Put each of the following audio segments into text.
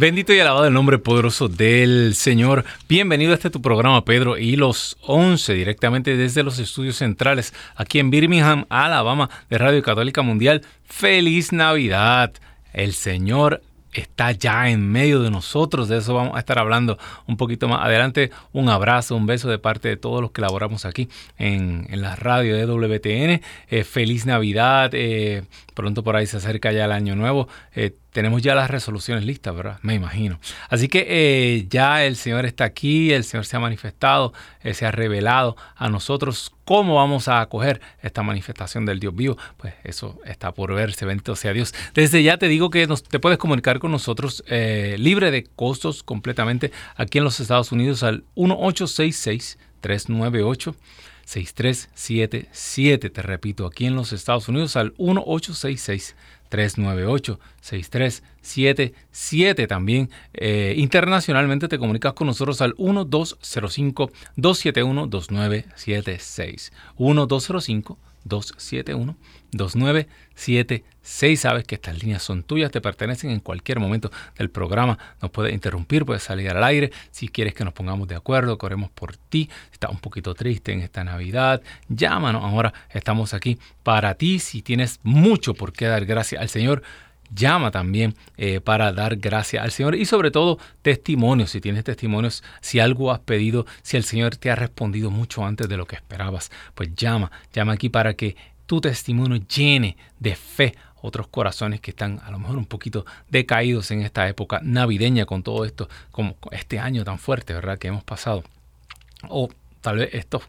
Bendito y alabado el nombre poderoso del Señor. Bienvenido a este tu programa, Pedro, y los 11, directamente desde los estudios centrales, aquí en Birmingham, Alabama, de Radio Católica Mundial. ¡Feliz Navidad! El Señor está ya en medio de nosotros. De eso vamos a estar hablando un poquito más adelante. Un abrazo, un beso de parte de todos los que laboramos aquí en, la radio de WTN. Eh, feliz Navidad. Eh, pronto por ahí se acerca ya el año nuevo. Eh, tenemos ya las resoluciones listas, ¿verdad? Me imagino. Así que eh, ya el Señor está aquí, el Señor se ha manifestado, eh, se ha revelado a nosotros cómo vamos a acoger esta manifestación del Dios vivo. Pues eso está por verse, bendito sea Dios. Desde ya te digo que te puedes comunicar con nosotros libre de costos completamente aquí en los Estados Unidos al 1866 398 6377. Te repito, aquí en los Estados Unidos al 1866 398-6377. También eh, internacionalmente te comunicas con nosotros al 1205-271-2976. 1205-271. 2976. Sabes que estas líneas son tuyas, te pertenecen en cualquier momento del programa. Nos puedes interrumpir, puedes salir al aire. Si quieres que nos pongamos de acuerdo, corremos por ti. Si un poquito triste en esta Navidad, llámanos. Ahora estamos aquí para ti. Si tienes mucho por qué dar gracias al Señor, llama también eh, para dar gracias al Señor y sobre todo testimonios, si tienes testimonios, si algo has pedido, si el Señor te ha respondido mucho antes de lo que esperabas, pues llama, llama aquí para que tu testimonio llene de fe otros corazones que están a lo mejor un poquito decaídos en esta época navideña con todo esto, como este año tan fuerte, ¿verdad? Que hemos pasado. O tal vez estos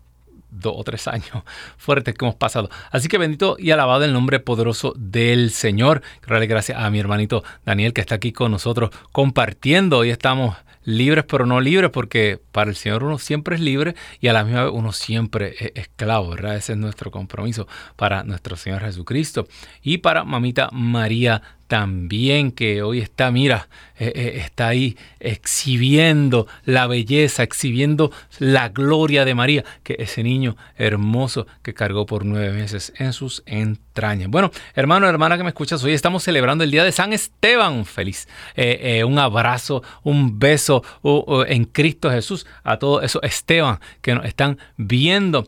dos o tres años fuertes que hemos pasado. Así que bendito y alabado el nombre poderoso del Señor. Gracias a mi hermanito Daniel que está aquí con nosotros compartiendo. Hoy estamos libres pero no libres, porque para el Señor uno siempre es libre y a la misma vez uno siempre es esclavo, ¿verdad? Ese es nuestro compromiso para nuestro Señor Jesucristo y para mamita María también que hoy está, mira, eh, eh, está ahí exhibiendo la belleza, exhibiendo la gloria de María, que ese niño hermoso que cargó por nueve meses en sus entrañas. Bueno, hermano, hermana que me escuchas, hoy estamos celebrando el Día de San Esteban. Feliz. Eh, un abrazo, un beso en Cristo Jesús a todos esos Esteban que nos están viendo.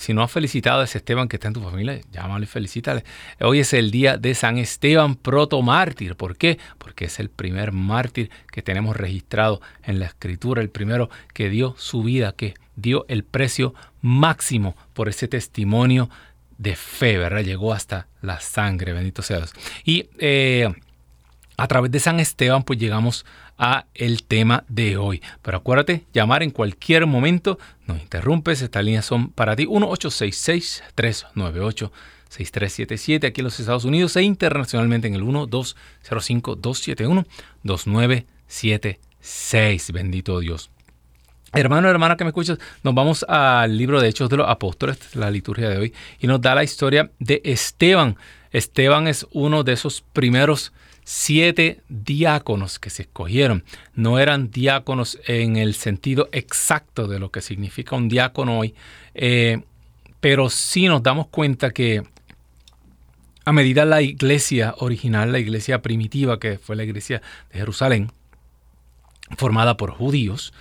Si no has felicitado a ese Esteban que está en tu familia, llámale y felicítale. Hoy es el día de San Esteban protomártir. ¿Por qué? Porque es el primer mártir que tenemos registrado en la escritura, el primero que dio su vida, que dio el precio máximo por ese testimonio de fe, ¿verdad? Llegó hasta la sangre, bendito sea Dios. Y eh, a través de San Esteban, pues llegamos a el tema de hoy. Pero acuérdate, llamar en cualquier momento, no interrumpes, estas líneas son para ti 1866-398-6377 aquí en los Estados Unidos e internacionalmente en el 1205-271-2976. Bendito Dios. Hermano, hermana que me escuchas, nos vamos al libro de Hechos de los Apóstoles, la liturgia de hoy, y nos da la historia de Esteban. Esteban es uno de esos primeros siete diáconos que se escogieron. No eran diáconos en el sentido exacto de lo que significa un diácono hoy, eh, pero sí nos damos cuenta que a medida la iglesia original, la iglesia primitiva, que fue la iglesia de Jerusalén, formada por judíos,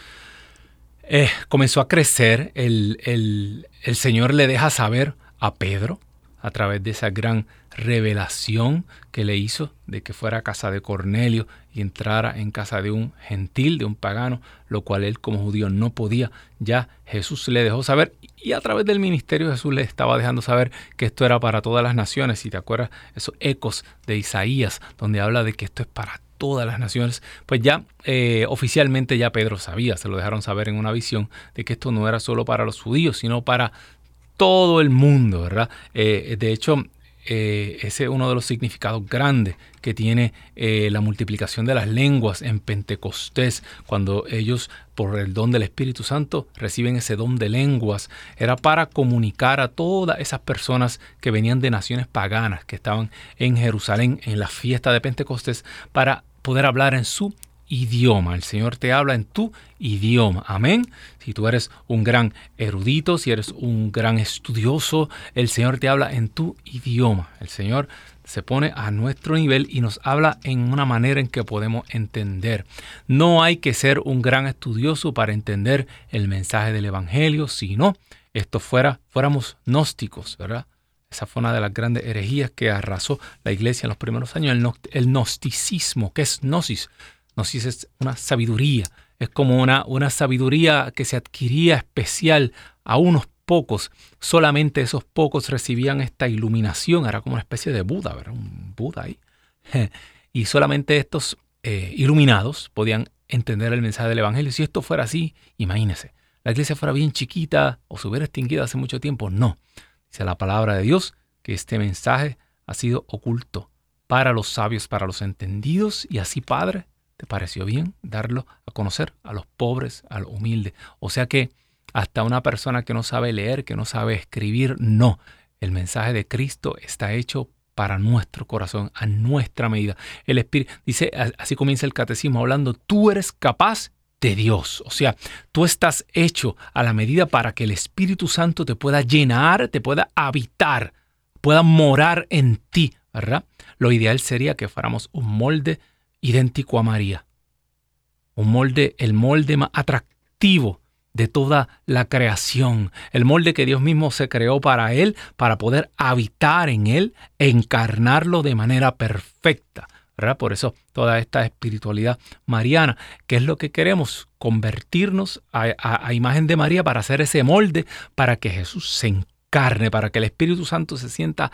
eh, comenzó a crecer, el, el Señor le deja saber a Pedro, a través de esa gran revelación que le hizo de que fuera a casa de Cornelio y entrara en casa de un gentil, de un pagano, lo cual él como judío no podía. Ya Jesús le dejó saber y a través del ministerio Jesús le estaba dejando saber que esto era para todas las naciones. Si te acuerdas, esos ecos de Isaías, donde habla de que esto es para todas las naciones, pues ya eh, oficialmente ya Pedro sabía, se lo dejaron saber en una visión de que esto no era solo para los judíos, sino para todo el mundo, ¿verdad? Eh, de hecho, eh, ese es uno de los significados grandes que tiene eh, la multiplicación de las lenguas en Pentecostés, cuando ellos por el don del Espíritu Santo reciben ese don de lenguas, era para comunicar a todas esas personas que venían de naciones paganas, que estaban en Jerusalén en la fiesta de Pentecostés, para poder hablar en su idioma. El Señor te habla en tu idioma. Amén. Si tú eres un gran erudito, si eres un gran estudioso, el Señor te habla en tu idioma. El Señor se pone a nuestro nivel y nos habla en una manera en que podemos entender. No hay que ser un gran estudioso para entender el mensaje del Evangelio, sino esto fuera, fuéramos gnósticos, ¿verdad? Esa fue una de las grandes herejías que arrasó la iglesia en los primeros años, el, gnosticismo, que es gnosis Gnosis es una sabiduría, es como una, una sabiduría que se adquiría especial a unos pocos. Solamente esos pocos recibían esta iluminación, era como una especie de Buda, ¿verdad? Un Buda ahí. Y solamente estos eh, iluminados podían entender el mensaje del Evangelio. Si esto fuera así, imagínese, la iglesia fuera bien chiquita o se hubiera extinguido hace mucho tiempo. No, dice la palabra de Dios que este mensaje ha sido oculto para los sabios, para los entendidos, y así, Padre, ¿Te pareció bien darlo a conocer a los pobres, a los humildes? O sea que hasta una persona que no sabe leer, que no sabe escribir, no. El mensaje de Cristo está hecho para nuestro corazón, a nuestra medida. El Espíritu dice, así comienza el catecismo hablando, tú eres capaz de Dios. O sea, tú estás hecho a la medida para que el Espíritu Santo te pueda llenar, te pueda habitar, pueda morar en ti, ¿verdad? Lo ideal sería que fuéramos un molde idéntico a María. Un molde, el molde más atractivo de toda la creación, el molde que Dios mismo se creó para él, para poder habitar en él, encarnarlo de manera perfecta. Por eso toda esta espiritualidad mariana, que es lo que queremos, convertirnos a, a imagen de María para hacer ese molde, para que Jesús se encarne, para que el Espíritu Santo se sienta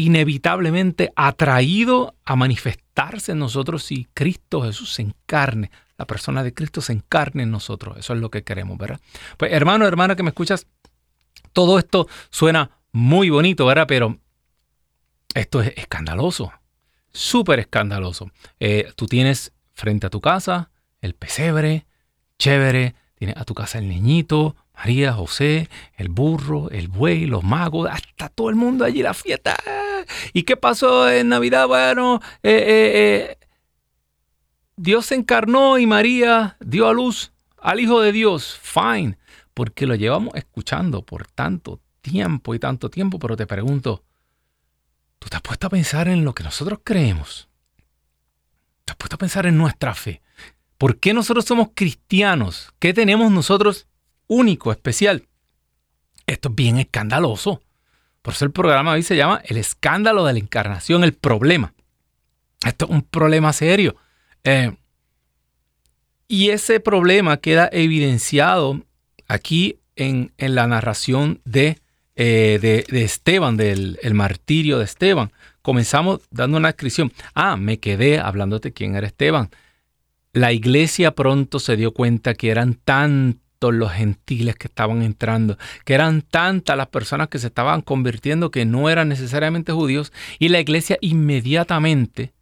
inevitablemente atraído a manifestarse en nosotros si Cristo Jesús se encarne, la persona de Cristo se encarne en nosotros. Eso es lo que queremos, ¿verdad? Pues hermano, hermana que me escuchas, todo esto suena muy bonito, ¿verdad? Pero esto es escandaloso, súper escandaloso. Eh, tú tienes frente a tu casa el pesebre, chévere, tienes a tu casa el niñito, María, José, el burro, el buey, los magos, hasta todo el mundo allí la fiesta. ¿Y qué pasó en Navidad? Bueno, eh, eh, eh, Dios se encarnó y María dio a luz al Hijo de Dios. Fine, porque lo llevamos escuchando por tanto tiempo y tanto tiempo, pero te pregunto, ¿tú te has puesto a pensar en lo que nosotros creemos? ¿Te has puesto a pensar en nuestra fe? ¿Por qué nosotros somos cristianos? ¿Qué tenemos nosotros único, especial? Esto es bien escandaloso. Por eso el programa hoy se llama El escándalo de la encarnación, el problema. Esto es un problema serio. Eh, y ese problema queda evidenciado aquí en, la narración de, eh, de, Esteban, del el martirio de Esteban. Comenzamos dando una descripción. Ah, me quedé hablándote quién era Esteban. La iglesia pronto se dio cuenta que eran tan los gentiles que estaban entrando, que eran tantas las personas que se estaban convirtiendo que no eran necesariamente judíos, y la iglesia inmediatamente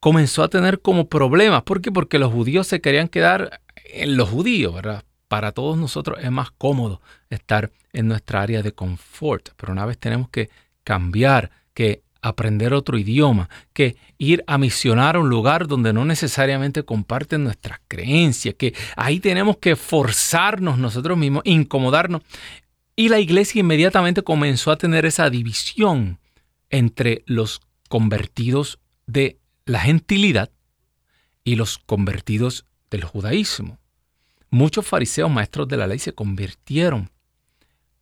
comenzó a tener como problemas. ¿Por qué? Porque los judíos se querían quedar en los judíos, ¿verdad? Para todos nosotros es más cómodo estar en nuestra área de confort, pero una vez tenemos que cambiar, que aprender otro idioma, que ir a misionar a un lugar donde no necesariamente comparten nuestras creencias, que ahí tenemos que forzarnos nosotros mismos, incomodarnos. Y la iglesia inmediatamente comenzó a tener esa división entre los convertidos de la gentilidad y los convertidos del judaísmo. Muchos fariseos maestros de la ley se convirtieron,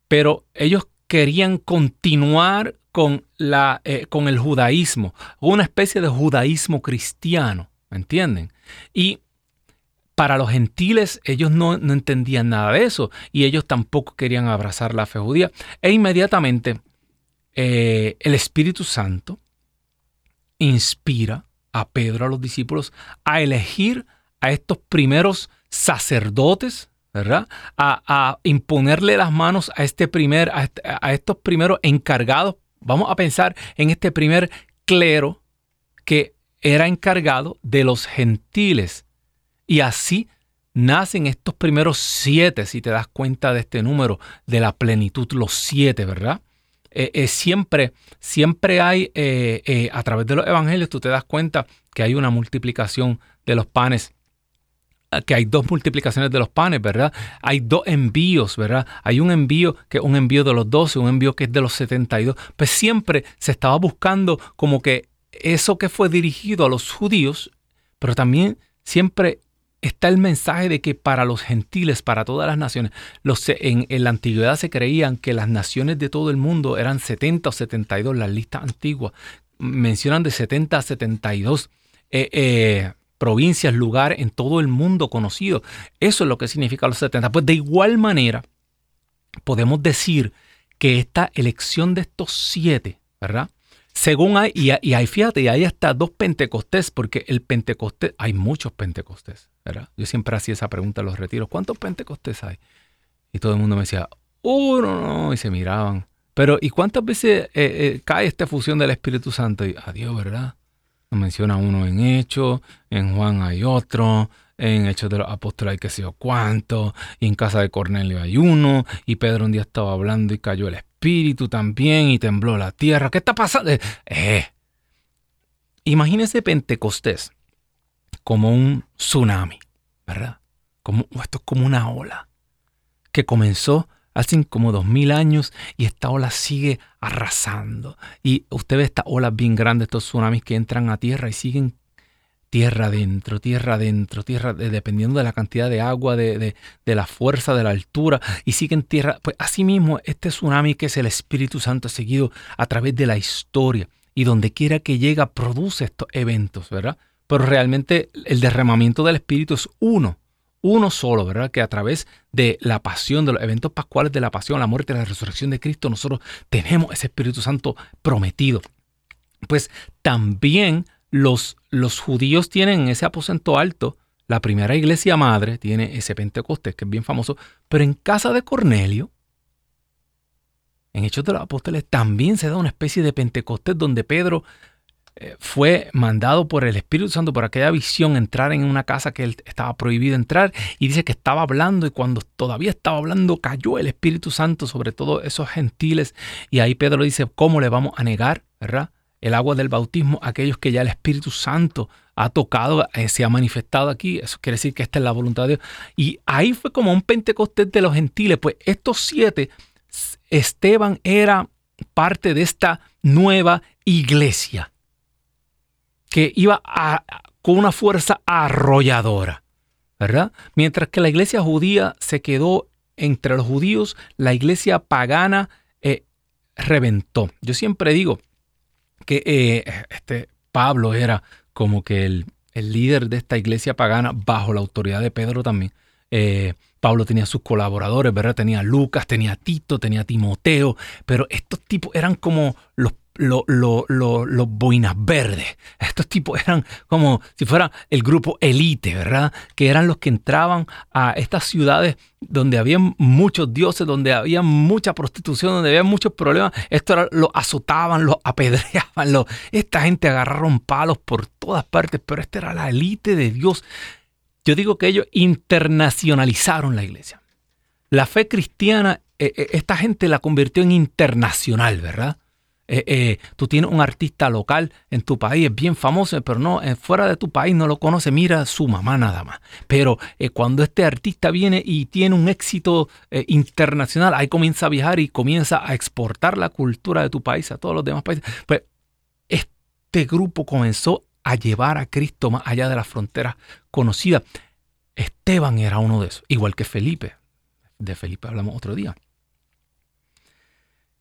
pero ellos querían continuar con, la, eh, con el judaísmo, una especie de judaísmo cristiano, ¿me entienden? Y para los gentiles ellos no, entendían nada de eso y ellos tampoco querían abrazar la fe judía. E inmediatamente eh, el Espíritu Santo inspira a Pedro, a los discípulos, a elegir a estos primeros sacerdotes, ¿verdad? A, imponerle las manos a, este primer, a, este, a estos primeros encargados Vamos a pensar en este primer clero que era encargado de los gentiles. Y así nacen estos primeros siete, si te das cuenta de este número, de la plenitud, los siete, ¿verdad? Eh, eh, siempre, siempre hay, eh, a través de los evangelios, tú te das cuenta que hay una multiplicación de los panes que hay dos multiplicaciones de los panes, ¿verdad? Hay dos envíos, ¿verdad? Hay un envío que es un envío de los 12, un envío que es de los 72. Pues siempre se estaba buscando como que eso que fue dirigido a los judíos, pero también siempre está el mensaje de que para los gentiles, para todas las naciones, los, en, la antigüedad se creían que las naciones de todo el mundo eran 70 o 72, las listas antiguas mencionan de 70 a 72 eh, eh, provincias, lugares en todo el mundo conocido. Eso es lo que significa los 70. Pues de igual manera, podemos decir que esta elección de estos siete, ¿verdad? Según hay, y, hay, fíjate, y hay hasta dos Pentecostés, porque el Pentecostés, hay muchos Pentecostés, ¿verdad? Yo siempre hacía esa pregunta en los retiros, ¿cuántos Pentecostés hay? Y todo el mundo me decía, uno, no, y se miraban. Pero, ¿y cuántas veces eh, eh, cae esta fusión del Espíritu Santo? Y adiós, ¿verdad? Menciona uno en Hechos, en Juan hay otro, en Hechos de los Apóstoles hay que sé yo cuánto, y en casa de Cornelio hay uno, y Pedro un día estaba hablando y cayó el espíritu también y tembló la tierra. ¿Qué está pasando? Eh. Imagínese Pentecostés como un tsunami, ¿verdad? Esto es como una ola que comenzó hace como dos mil años y esta ola sigue arrasando. Y usted ve estas olas bien grandes, estos tsunamis que entran a tierra y siguen tierra adentro, tierra adentro, tierra, dependiendo de la cantidad de agua, de, la fuerza, de la altura, y siguen tierra. Pues asimismo, este tsunami que es el Espíritu Santo seguido a través de la historia, y donde quiera que llega, produce estos eventos, ¿verdad? Pero realmente el derramamiento del Espíritu es uno, uno solo, ¿verdad? Que a través de la pasión, de los eventos pascuales de la pasión, la muerte y la resurrección de Cristo, nosotros tenemos ese Espíritu Santo prometido. Pues también los, los judíos tienen ese aposento alto, la primera iglesia madre tiene ese Pentecostés que es bien famoso, pero en casa de Cornelio, en Hechos de los Apóstoles, también se da una especie de Pentecostés donde Pedro fue mandado por el Espíritu Santo, por aquella visión, entrar en una casa que él estaba prohibido entrar y dice que estaba hablando y cuando todavía estaba hablando cayó el Espíritu Santo sobre todos esos gentiles y ahí Pedro dice, ¿cómo le vamos a negar? ¿verdad? el agua del bautismo aquellos que ya el Espíritu Santo ha tocado, eh, se ha manifestado aquí. Eso quiere decir que esta es la voluntad de Dios. Y ahí fue como un Pentecostés de los gentiles. Pues estos siete, Esteban era parte de esta nueva iglesia que iba con una fuerza arrolladora, ¿verdad? Mientras que la iglesia judía se quedó entre los judíos, la iglesia pagana eh, reventó. Yo siempre digo, que eh, este Pablo era como que el, líder de esta iglesia pagana bajo la autoridad de Pedro también. Eh, Pablo tenía sus colaboradores, ¿verdad? Tenía Lucas, tenía Tito, tenía Timoteo, pero estos tipos eran como los los boinas verdes. Estos tipos eran como si fuera el grupo elite, ¿verdad? Que eran los que entraban a estas ciudades donde había muchos dioses, donde había mucha prostitución, donde había muchos problemas. Esto era, los azotaban, los apedreaban. esta gente agarraron palos por todas partes, pero esta era la élite de Dios. Yo digo que ellos internacionalizaron la iglesia. La fe cristiana, eh, eh, esta gente la convirtió en internacional, ¿verdad? Eh, eh, tú tienes un artista local en tu país, es bien famoso, pero no, eh, fuera de tu país no lo conoce, mira su mamá nada más. Pero cuando este artista viene y tiene un éxito internacional, ahí comienza a viajar y comienza a exportar la cultura de tu país a todos los demás países. Pues este grupo comenzó a llevar a Cristo más allá de las fronteras conocidas. Esteban era uno de esos, igual que Felipe. De Felipe hablamos otro día.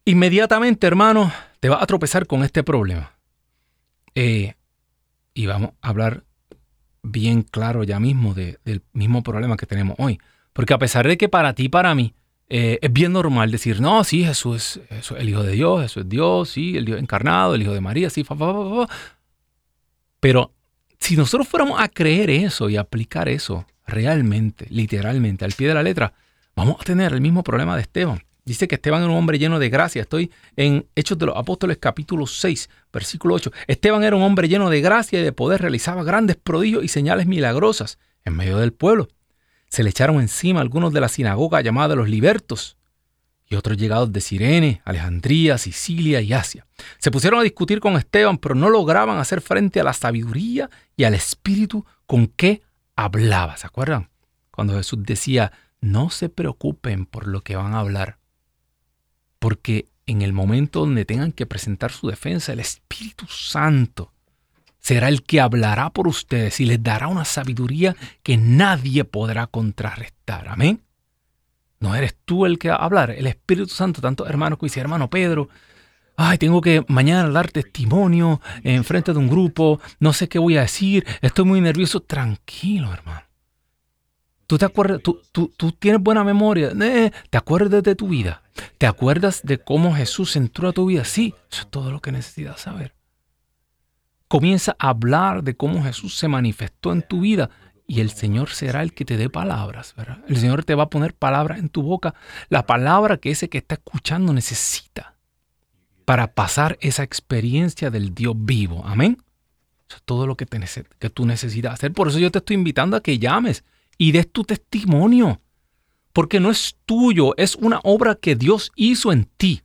Inmediatamente, hermano, te vas a tropezar con este problema. Eh, y vamos a hablar bien claro ya mismo del mismo problema que tenemos hoy. Porque a pesar de que para ti, para mí, eh, es bien normal decir, no, sí, Jesús es, el Hijo de Dios, Jesús es Dios, sí, el Dios encarnado, el Hijo de María, sí, fa, fa, fa. Pero si nosotros fuéramos a creer eso y aplicar eso realmente, literalmente, al pie de la letra, vamos a tener el mismo problema de Esteban. Dice que Esteban era un hombre lleno de gracia. Estoy en Hechos de los Apóstoles capítulo 6, versículo 8. Esteban era un hombre lleno de gracia y de poder, realizaba grandes prodigios y señales milagrosas en medio del pueblo. Se le echaron encima algunos de la sinagoga llamada los libertos y otros llegados de Sirene, Alejandría, Sicilia y Asia. Se pusieron a discutir con Esteban, pero no lograban hacer frente a la sabiduría y al espíritu con que hablaba. ¿Se acuerdan? Cuando Jesús decía, no se preocupen por lo que van a hablar, porque en el momento donde tengan que presentar su defensa, el Espíritu Santo será el que hablará por ustedes y les dará una sabiduría que nadie podrá contrarrestar. Amén. No eres tú el que va a hablar, el Espíritu Santo, tanto hermano que dice, hermano Pedro, ay, tengo que mañana dar testimonio en frente de un grupo, no sé qué voy a decir, estoy muy nervioso. Tranquilo, hermano. ¿Tú te acuerdas? ¿Tú, tú, tienes buena memoria? Eh, ¿Te acuerdas de tu vida? ¿Te acuerdas de cómo Jesús entró a tu vida? Sí, eso es todo lo que necesitas saber. Comienza a hablar de cómo Jesús se manifestó en tu vida y el Señor será el que te dé palabras, ¿verdad? El Señor te va a poner palabras en tu boca, la palabra que ese que está escuchando necesita para pasar esa experiencia del Dios vivo. Amén. Eso es todo lo que, te, que tú necesitas hacer. Por eso yo te estoy invitando a que llames y des tu testimonio. Porque no es tuyo, es una obra que Dios hizo en ti.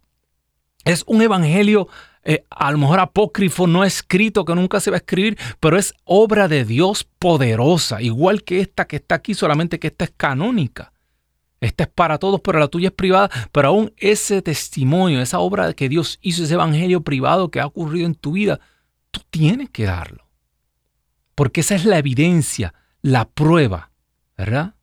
Es un evangelio eh, a lo mejor apócrifo, no escrito, que nunca se va a escribir, pero es obra de Dios poderosa, igual que esta que está aquí, solamente que esta es canónica. Esta es para todos, pero la tuya es privada. Pero aún ese testimonio, esa obra que Dios hizo, ese evangelio privado que ha ocurrido en tu vida, tú tienes que darlo. Porque esa es la evidencia, la prueba ¿verdad?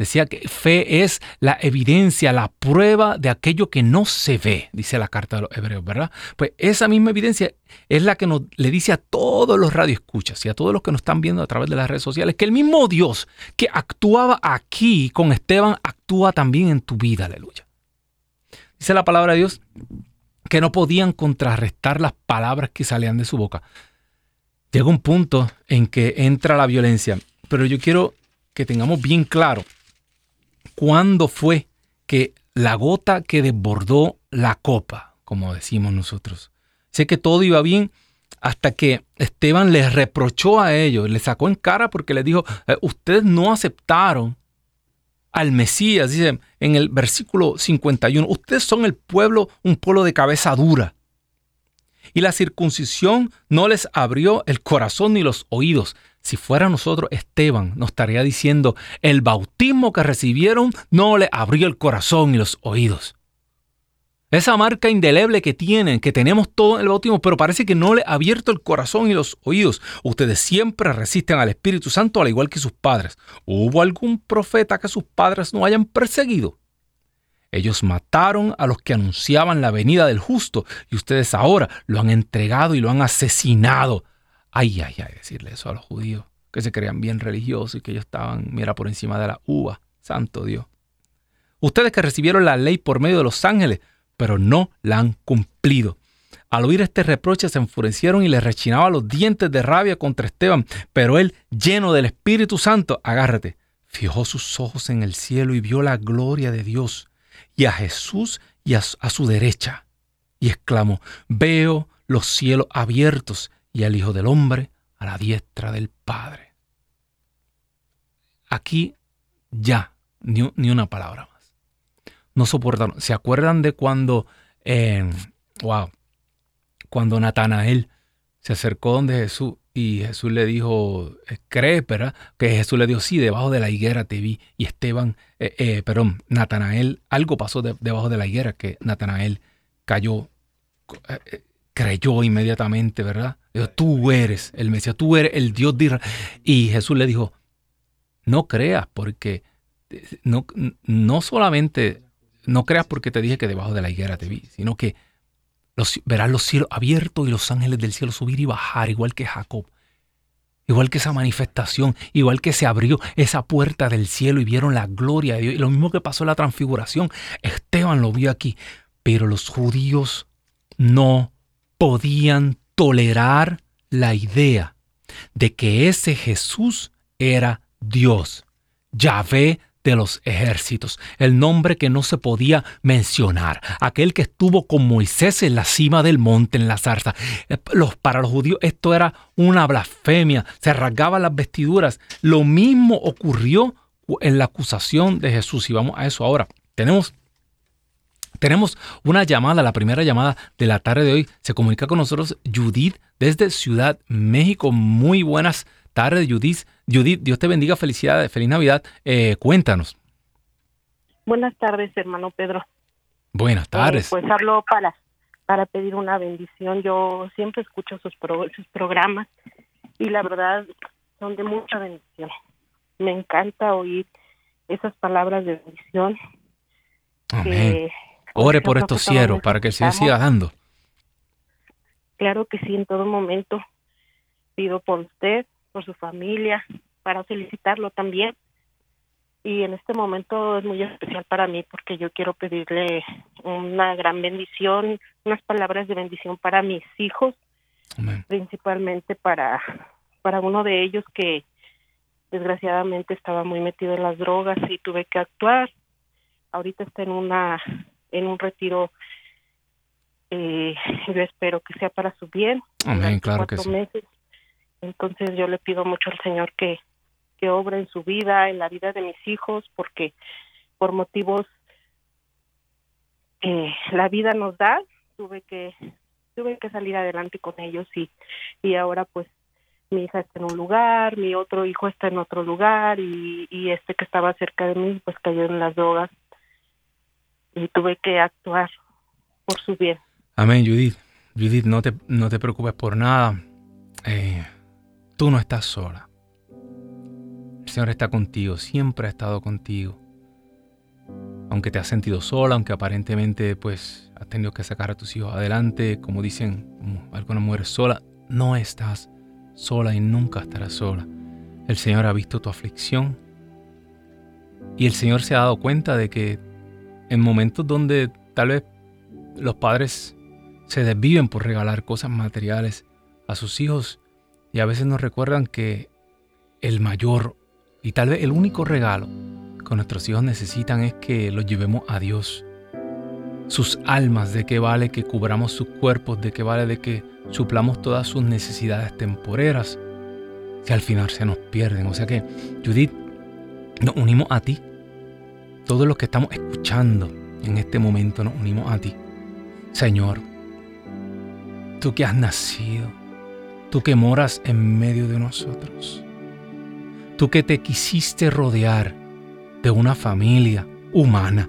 Decía que fe es la evidencia, la prueba de aquello que no se ve, dice la carta de los hebreos, ¿verdad? Pues esa misma evidencia es la que le dice a todos los radioescuchas y a todos los que nos están viendo a través de las redes sociales que el mismo Dios que actuaba aquí con Esteban actúa también en tu vida, aleluya. Dice la palabra de Dios que no podían contrarrestar las palabras que salían de su boca. Llega un punto en que entra la violencia, pero yo quiero que tengamos bien claro cuándo fue que la gota que desbordó la copa, como decimos nosotros. Sé que todo iba bien hasta que Esteban les reprochó a ellos, les sacó en cara porque les dijo, eh, ustedes no aceptaron al Mesías, dice en el versículo 51, ustedes son el pueblo, un pueblo de cabeza dura. Y la circuncisión no les abrió el corazón ni los oídos, si fuera nosotros, Esteban nos estaría diciendo, el bautismo que recibieron no le abrió el corazón y los oídos. Esa marca indeleble que tienen, que tenemos todo en el bautismo, pero parece que no le ha abierto el corazón y los oídos. Ustedes siempre resisten al Espíritu Santo al igual que sus padres. ¿Hubo algún profeta que sus padres no hayan perseguido? Ellos mataron a los que anunciaban la venida del justo y ustedes ahora lo han entregado y lo han asesinado Ay, ay, ay, decirle eso a los judíos, que se creían bien religiosos y que ellos estaban, mira, por encima de la uva. Santo Dios. Ustedes que recibieron la ley por medio de los ángeles, pero no la han cumplido. Al oír este reproche se enfurecieron y le rechinaban los dientes de rabia contra Esteban, pero él, lleno del Espíritu Santo, agárrate, fijó sus ojos en el cielo y vio la gloria de Dios y a Jesús y a su derecha, y exclamó, veo los cielos abiertos y al Hijo del Hombre a la diestra del Padre. Aquí ya, ni, una palabra más. No soportaron. ¿Se acuerdan de cuando, eh, wow, cuando Natanael se acercó donde Jesús y Jesús le dijo, eh, cree, ¿verdad? Que Jesús le dijo, sí, debajo de la higuera te vi. Y Esteban, eh, eh perdón, Natanael, algo pasó debajo de la higuera que Natanael cayó, creyó inmediatamente, ¿verdad? Tú eres el Mesías, tú eres el Dios de Israel. Y Jesús le dijo, no creas porque no, no solamente, no creas porque te dije que debajo de la higuera te vi, sino que verás los cielos abiertos y los ángeles del cielo subir y bajar, igual que Jacob. Igual que esa manifestación, igual que se abrió esa puerta del cielo y vieron la gloria de Dios. Y lo mismo que pasó en la transfiguración, Esteban lo vio aquí. Pero los judíos no podían tolerar la idea de que ese Jesús era Dios, Yahvé de los ejércitos, el nombre que no se podía mencionar, aquel que estuvo con Moisés en la cima del monte, en la zarza. Eh, para los judíos esto era una blasfemia, se rasgaban las vestiduras. Lo mismo ocurrió en la acusación de Jesús y vamos a eso ahora. Tenemos tenemos una llamada, la primera llamada de la tarde de hoy. Se comunica con nosotros Judith desde Ciudad México. Muy buenas tardes, Judith. Judith, Dios te bendiga, felicidades, feliz Navidad. Eh, cuéntanos. Buenas tardes, hermano Pedro. Buenas eh, tardes. pues hablo para, para pedir una bendición. Yo siempre escucho sus, sus programas y la verdad son de mucha bendición. Me encanta oír esas palabras de bendición. Amén. Ore por estos cielos para que el Señor siga dando. Claro que sí, en todo momento. Pido por usted, por su familia, para felicitarlo también. Y en este momento es muy especial para mí porque yo quiero pedirle una gran bendición, unas palabras de bendición para mis hijos, principalmente para, para uno de ellos que desgraciadamente estaba muy metido en las drogas y tuve que actuar. Ahorita está en una en un retiro. Eh, yo espero que sea para su bien. Amén, claro que sí. Meses. Entonces yo le pido mucho al Señor que, que obra en su vida, en la vida de mis hijos, porque por motivos que la vida nos da, tuve que tuve que salir adelante con ellos y y ahora pues mi hija está en un lugar, mi otro hijo está en otro lugar y, y este que estaba cerca de mí pues cayó en las drogas y tuve que actuar por su bien. Amén, Judith. Judith, no te, no te preocupes por nada. Eh, tú no estás sola. El Señor está contigo, siempre ha estado contigo. Aunque te has sentido sola, aunque aparentemente pues has tenido que sacar a tus hijos adelante, como dicen algunas mujeres sola, no estás sola y nunca estarás sola. El Señor ha visto tu aflicción y el Señor se ha dado cuenta de que en momentos donde tal vez los padres se desviven por regalar cosas materiales a sus hijos y a veces nos recuerdan que el mayor y tal vez el único regalo que nuestros hijos necesitan es que los llevemos a Dios. Sus almas, de qué vale que cubramos sus cuerpos, de qué vale de que suplamos todas sus necesidades temporeras, si al final se nos pierden. O sea que, Judith, nos unimos a ti todos los que estamos escuchando en este momento nos unimos a ti. Señor, tú que has nacido, tú que moras en medio de nosotros, tú que te quisiste rodear de una familia humana,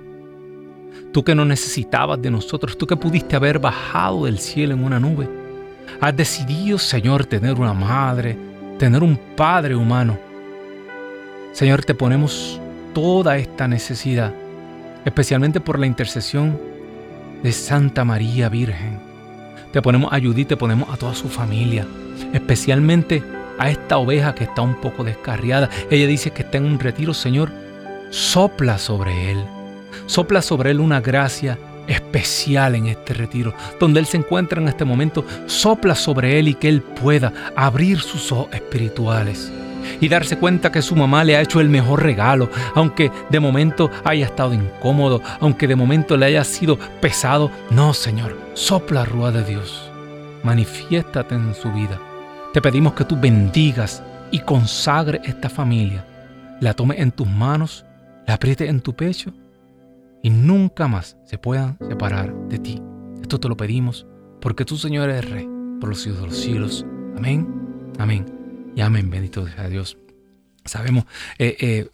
tú que no necesitabas de nosotros, tú que pudiste haber bajado del cielo en una nube, has decidido, Señor, tener una madre, tener un padre humano. Señor, te ponemos toda esta necesidad, especialmente por la intercesión de Santa María Virgen. Te ponemos a Judith, te ponemos a toda su familia, especialmente a esta oveja que está un poco descarriada. Ella dice que está en un retiro, Señor, sopla sobre él. Sopla sobre él una gracia especial en este retiro, donde Él se encuentra en este momento, sopla sobre Él y que Él pueda abrir sus ojos espirituales y darse cuenta que su mamá le ha hecho el mejor regalo, aunque de momento haya estado incómodo, aunque de momento le haya sido pesado. No, Señor, sopla rúa de Dios. Manifiéstate en su vida. Te pedimos que tú bendigas y consagre esta familia. La tome en tus manos, la apriete en tu pecho y nunca más se puedan separar de ti. Esto te lo pedimos porque tú, Señor, eres Rey por los siglos de los siglos. Amén. Amén y amén, bendito sea Dios. Sabemos eh, eh,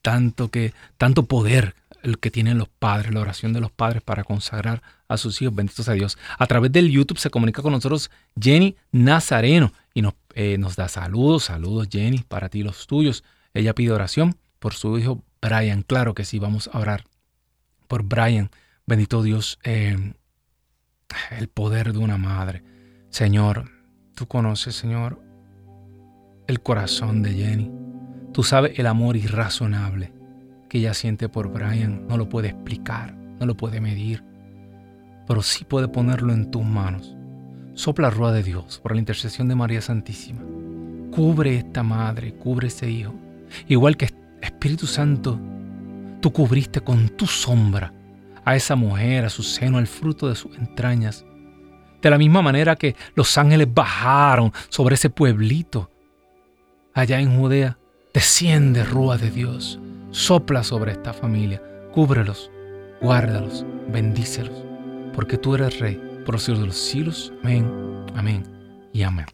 tanto, que, tanto poder el que tienen los padres, la oración de los padres para consagrar a sus hijos, bendito sea Dios. A través del YouTube se comunica con nosotros Jenny Nazareno y nos, eh, nos da saludos, saludos Jenny, para ti los tuyos. Ella pide oración por su hijo Brian. Claro que sí, vamos a orar por Brian. Bendito Dios, el poder de una madre. Señor, tú conoces, Señor, el corazón de Jenny. Tú sabes el amor irrazonable que ella siente por Brian. No lo puede explicar, no lo puede medir, pero sí puede ponerlo en tus manos. Sopla rueda de Dios por la intercesión de María Santísima. Cubre esta madre, cubre ese hijo. Igual que Espíritu Santo, Tú cubriste con tu sombra a esa mujer, a su seno, al fruto de sus entrañas. De la misma manera que los ángeles bajaron sobre ese pueblito allá en Judea, desciende rúa de Dios, sopla sobre esta familia, cúbrelos, guárdalos, bendícelos, porque tú eres rey por los siglos de los siglos. Amén, amén y amén.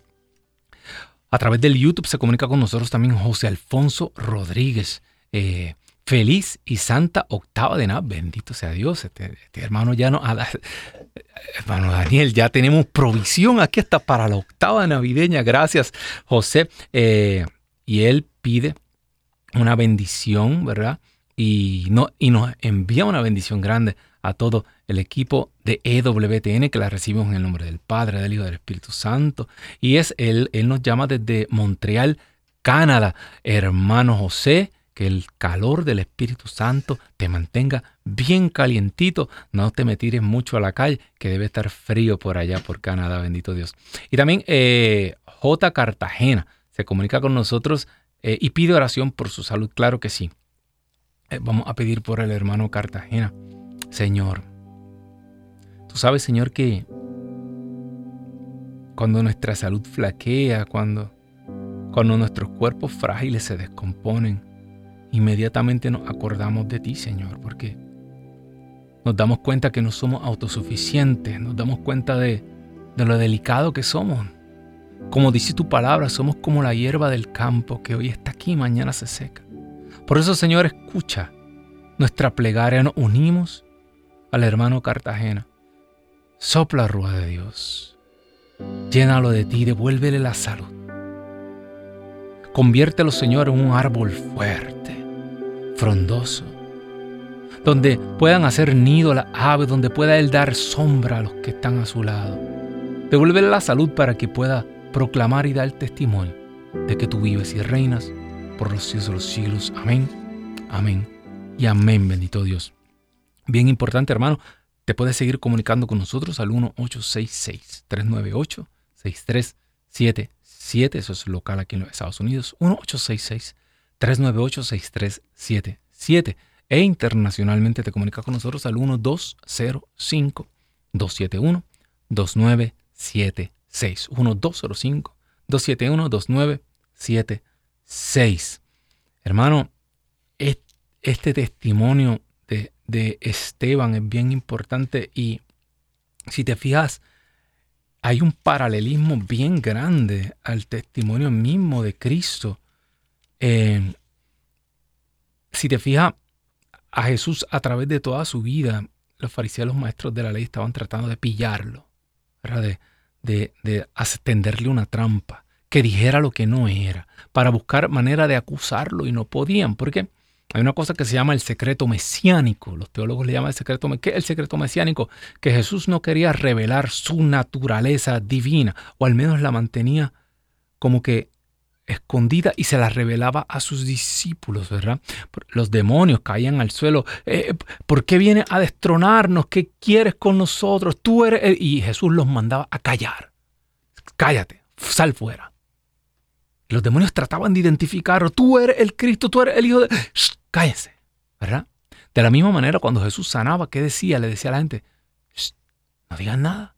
A través del YouTube se comunica con nosotros también José Alfonso Rodríguez. Eh, feliz y santa octava de nada. Bendito sea Dios. Este, este hermano ya no. Hermano Daniel, ya tenemos provisión aquí hasta para la octava navideña. Gracias, José. Eh, y él pide una bendición, ¿verdad? Y, no, y nos envía una bendición grande a todo el equipo de EWTN que la recibimos en el nombre del Padre, del Hijo del Espíritu Santo. Y es él, él nos llama desde Montreal, Canadá. Hermano José, que el calor del Espíritu Santo te mantenga bien calientito. No te me tires mucho a la calle, que debe estar frío por allá, por Canadá, bendito Dios. Y también eh, J. Cartagena se comunica con nosotros eh, y pide oración por su salud. Claro que sí. Eh, vamos a pedir por el hermano Cartagena. Señor, tú sabes, Señor, que cuando nuestra salud flaquea, cuando, cuando nuestros cuerpos frágiles se descomponen, inmediatamente nos acordamos de ti, Señor, porque nos damos cuenta que no somos autosuficientes, nos damos cuenta de, de lo delicado que somos. Como dice tu palabra, somos como la hierba del campo que hoy está aquí y mañana se seca. Por eso, Señor, escucha nuestra plegaria, nos unimos al hermano Cartagena. Sopla, Rúa de Dios. Llénalo de ti, devuélvele la salud. Conviértelo, Señor, en un árbol fuerte, frondoso, donde puedan hacer nido las aves, donde pueda Él dar sombra a los que están a su lado. Devuélvele la salud para que pueda proclamar y dar testimonio de que tú vives y reinas por los siglos de los siglos. Amén, amén y amén, bendito Dios. Bien importante, hermano, te puedes seguir comunicando con nosotros al 1-866-398-6377. Eso es local aquí en los Estados Unidos. 1-866-398-6377. E internacionalmente te comunicas con nosotros al 1205-271-2976. 1205-271-2976. Hermano, este testimonio de, Esteban es bien importante y si te fijas, hay un paralelismo bien grande al testimonio mismo de Cristo. Eh, si te fijas, a Jesús a través de toda su vida, los fariseos, los maestros de la ley estaban tratando de pillarlo, de, de, de tenderle una trampa, que dijera lo que no era, para buscar manera de acusarlo y no podían. ¿Por qué? Hay una cosa que se llama el secreto mesiánico. Los teólogos le llaman el secreto ¿Qué el secreto mesiánico? Que Jesús no quería revelar su naturaleza divina, o al menos la mantenía como que escondida y se la revelaba a sus discípulos, ¿verdad? Los demonios caían al suelo. Eh, ¿Por qué vienes a destronarnos? ¿Qué quieres con nosotros? Tú eres... Y Jesús los mandaba a callar. Cállate, sal fuera. los demonios trataban de identificar, tú eres el Cristo, tú eres el Hijo de cállense, ¿verdad? De la misma manera, cuando Jesús sanaba, ¿qué decía? Le decía a la gente, no digan nada.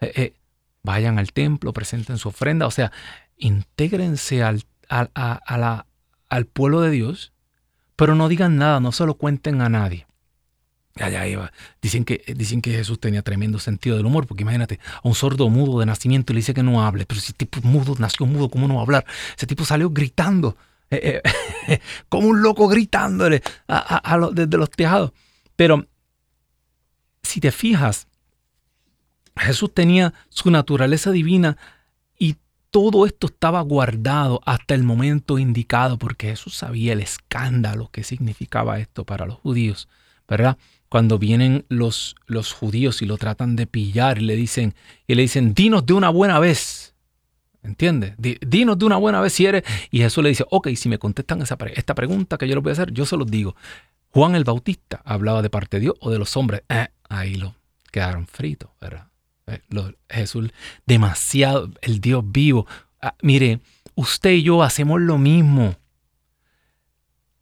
Eh, eh, vayan al templo, presenten su ofrenda, o sea, intégrense al, al pueblo de Dios, pero no digan nada, no se lo cuenten a nadie. Allá iba. Dicen que, dicen que Jesús tenía tremendo sentido del humor, porque imagínate, a un sordo mudo de nacimiento le dice que no hable, pero si tipo mudo nació mudo, ¿cómo no va a hablar? Ese tipo salió gritando eh, eh, como un loco gritándole desde los tejados. Pero si te fijas, Jesús tenía su naturaleza divina todo esto estaba guardado hasta el momento indicado porque Jesús sabía el escándalo que significaba esto para los judíos, ¿verdad? Cuando vienen los, los judíos y lo tratan de pillar y le dicen, y le dicen, dinos de una buena vez ¿Entiendes? Dinos de una buena vez si eres. Y Jesús le dice, ok, si me contestan esa, esta pregunta que yo les voy a hacer, yo se los digo. Juan el Bautista hablaba de parte de Dios o de los hombres. Eh, ahí lo quedaron fritos, ¿verdad? Eh, Jesús, demasiado, el Dios vivo. Ah, mire, usted y yo hacemos lo mismo.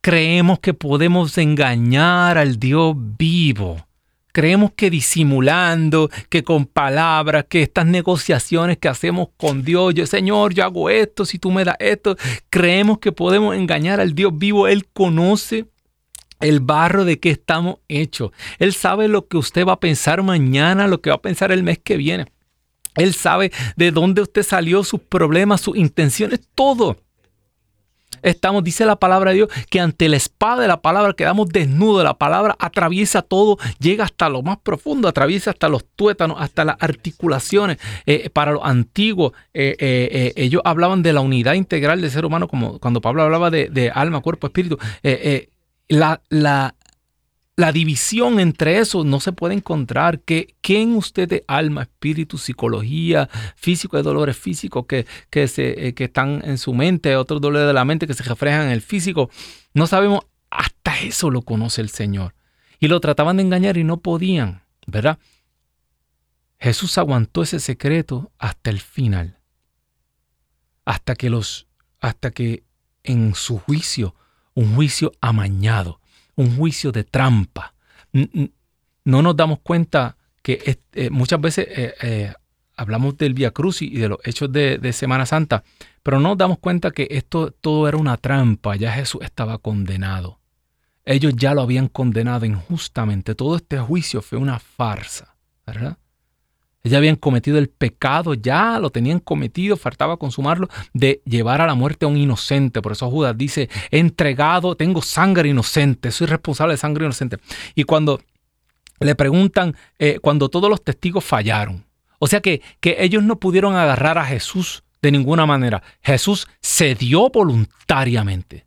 creemos que podemos engañar al Dios vivo. Creemos que disimulando, que con palabras, que estas negociaciones que hacemos con Dios, yo, Señor, yo hago esto, si tú me das esto, creemos que podemos engañar al Dios vivo. Él conoce el barro de que estamos hechos. Él sabe lo que usted va a pensar mañana, lo que va a pensar el mes que viene. Él sabe de dónde usted salió, sus problemas, sus intenciones, todo estamos, dice la palabra de Dios, que ante la espada de la palabra quedamos desnudos. La palabra atraviesa todo, llega hasta lo más profundo, atraviesa hasta los tuétanos, hasta las articulaciones. Eh, para los antiguos, eh, eh, ellos hablaban de la unidad integral del ser humano, como cuando Pablo hablaba de alma, cuerpo, espíritu. La, la, la división entre eso no se puede encontrar. que en usted de alma, espíritu, psicología, físico, de dolores físicos que, que, se, eh, que están en su mente, otros dolores de la mente que se reflejan en el físico? No sabemos, hasta eso lo conoce el Señor. Y lo trataban de engañar y no podían, ¿verdad? Jesús aguantó ese secreto hasta el final. Hasta que los, hasta que en su juicio, un juicio amañado, un juicio de trampa. No nos damos cuenta que eh, muchas veces eh, eh, hablamos del Via Cruz y de los hechos de, de, Semana Santa, pero no nos damos cuenta que esto todo era una trampa, ya Jesús estaba condenado. Ellos ya lo habían condenado injustamente. Todo este juicio fue una farsa, ¿verdad? Ya habían cometido el pecado, ya lo tenían cometido, faltaba consumarlo, de llevar a la muerte a un inocente. Por eso Judas dice, he entregado, tengo sangre inocente, soy responsable de sangre inocente. Y cuando le preguntan, eh, cuando todos los testigos fallaron, o sea que, que ellos no pudieron agarrar a Jesús de ninguna manera. Jesús cedió voluntariamente.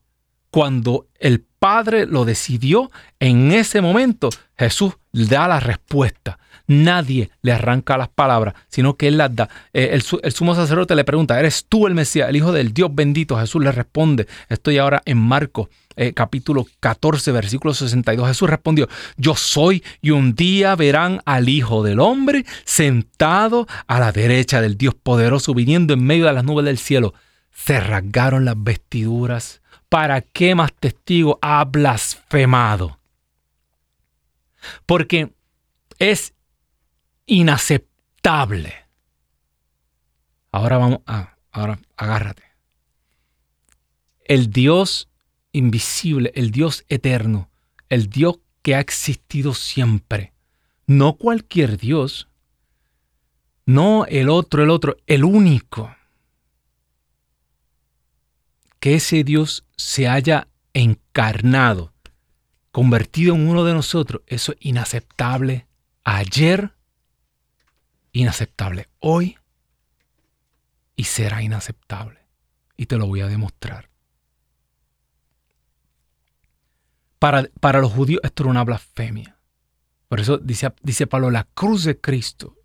Cuando el Padre lo decidió, en ese momento Jesús da la respuesta nadie le arranca las palabras, sino que Él las da. Eh, el, sumo sacerdote le pregunta, ¿eres tú el Mesías, el Hijo del Dios bendito? Jesús le responde, estoy ahora en Marcos. Eh, capítulo 14, versículo 62. Jesús respondió, yo soy y un día verán al Hijo del Hombre sentado a la derecha del Dios poderoso, viniendo en medio de las nubes del cielo. Se rasgaron las vestiduras. ¿Para qué más testigo ha blasfemado? Porque es inaceptable. Ahora vamos a, ahora agárrate. El Dios invisible, el Dios eterno, el Dios que ha existido siempre, no cualquier Dios, no el otro, el otro, el único. Que ese Dios se haya encarnado, convertido en uno de nosotros, eso es inaceptable ayer, inaceptable hoy y será inaceptable. Y te lo voy a demostrar. Para, para los judíos esto era una blasfemia. Por eso dice, dice Pablo, la cruz de Cristo,